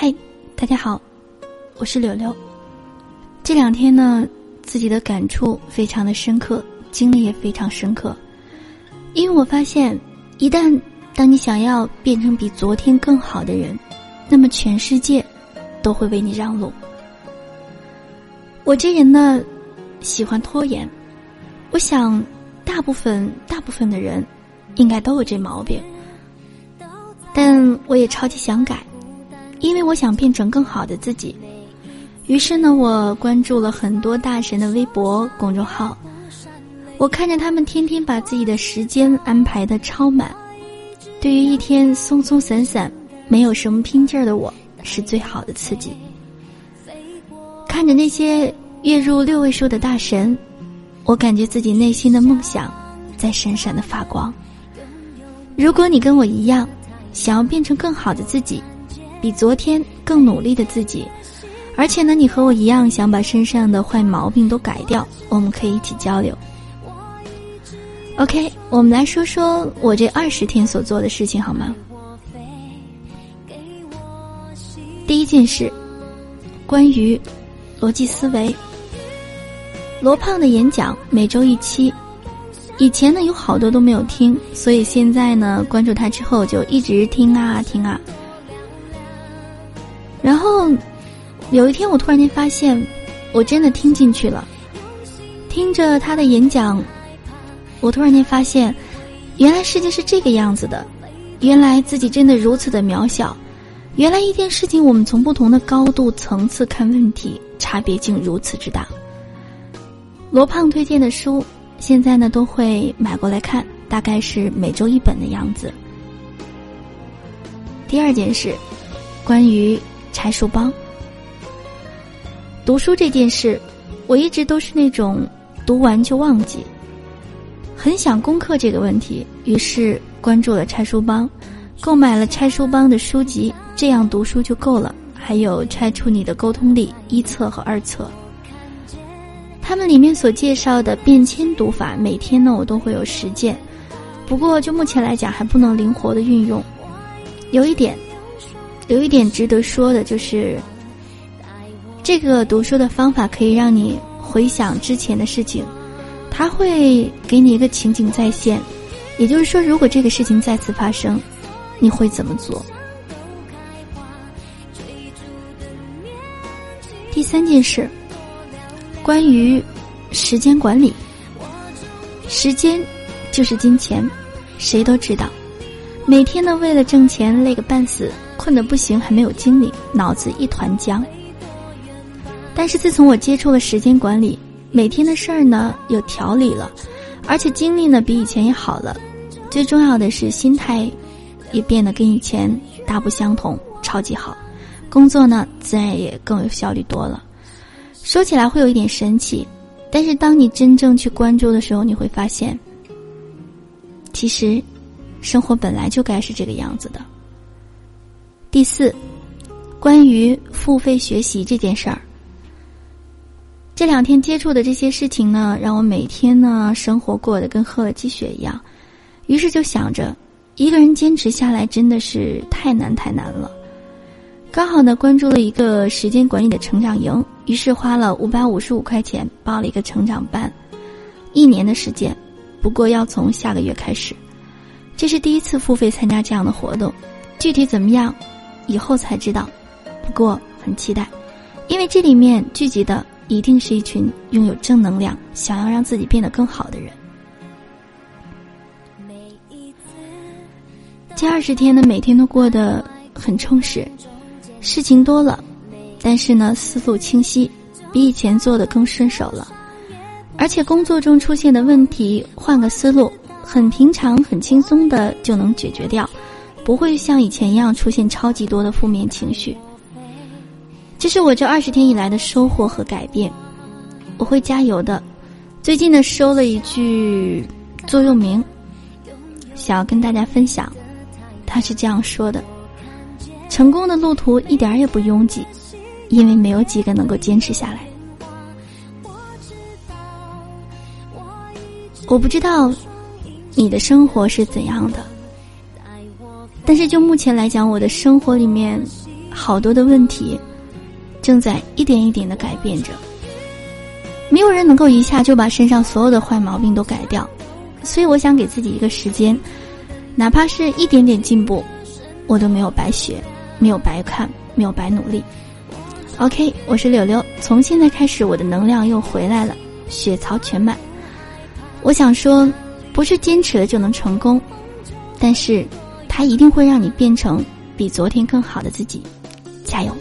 嗨，大家好，我是柳柳。这两天呢，自己的感触非常的深刻，经历也非常深刻。因为我发现，一旦当你想要变成比昨天更好的人，那么全世界都会为你让路。我这人呢，喜欢拖延。我想，大部分大部分的人应该都有这毛病。但我也超级想改。因为我想变成更好的自己，于是呢，我关注了很多大神的微博公众号。我看着他们天天把自己的时间安排的超满，对于一天松松散散、没有什么拼劲儿的我，是最好的刺激。看着那些月入六位数的大神，我感觉自己内心的梦想在闪闪的发光。如果你跟我一样，想要变成更好的自己。比昨天更努力的自己，而且呢，你和我一样想把身上的坏毛病都改掉，我们可以一起交流。OK，我们来说说我这二十天所做的事情好吗？第一件事，关于逻辑思维。罗胖的演讲每周一期，以前呢有好多都没有听，所以现在呢关注他之后就一直听啊听啊。然后，有一天我突然间发现，我真的听进去了。听着他的演讲，我突然间发现，原来世界是这个样子的，原来自己真的如此的渺小，原来一件事情我们从不同的高度层次看问题，差别竟如此之大。罗胖推荐的书，现在呢都会买过来看，大概是每周一本的样子。第二件事，关于。拆书帮，读书这件事，我一直都是那种读完就忘记。很想攻克这个问题，于是关注了拆书帮，购买了拆书帮的书籍，这样读书就够了。还有拆出你的沟通力一册和二册，他们里面所介绍的变迁读法，每天呢我都会有实践，不过就目前来讲还不能灵活的运用，有一点。有一点值得说的就是，这个读书的方法可以让你回想之前的事情，它会给你一个情景再现，也就是说，如果这个事情再次发生，你会怎么做？第三件事，关于时间管理，时间就是金钱，谁都知道，每天呢为了挣钱累个半死。困得不行，还没有精力，脑子一团浆。但是自从我接触了时间管理，每天的事儿呢有条理了，而且精力呢比以前也好了。最重要的是心态也变得跟以前大不相同，超级好。工作呢自然也更有效率多了。说起来会有一点神奇，但是当你真正去关注的时候，你会发现，其实生活本来就该是这个样子的。第四，关于付费学习这件事儿，这两天接触的这些事情呢，让我每天呢生活过得跟喝了鸡血一样，于是就想着，一个人坚持下来真的是太难太难了。刚好呢关注了一个时间管理的成长营，于是花了五百五十五块钱报了一个成长班，一年的时间，不过要从下个月开始，这是第一次付费参加这样的活动，具体怎么样？以后才知道，不过很期待，因为这里面聚集的一定是一群拥有正能量、想要让自己变得更好的人。这二十天呢，每天都过得很充实，事情多了，但是呢，思路清晰，比以前做的更顺手了，而且工作中出现的问题，换个思路，很平常、很轻松的就能解决掉。不会像以前一样出现超级多的负面情绪。这是我这二十天以来的收获和改变。我会加油的。最近呢，收了一句座右铭，想要跟大家分享。他是这样说的：“成功的路途一点也不拥挤，因为没有几个能够坚持下来。”我不知道你的生活是怎样的。但是就目前来讲，我的生活里面好多的问题正在一点一点的改变着。没有人能够一下就把身上所有的坏毛病都改掉，所以我想给自己一个时间，哪怕是一点点进步，我都没有白学，没有白看，没有白努力。OK，我是柳柳，从现在开始，我的能量又回来了，血槽全满。我想说，不是坚持了就能成功，但是它一定会让你变成比昨天更好的自己，加油！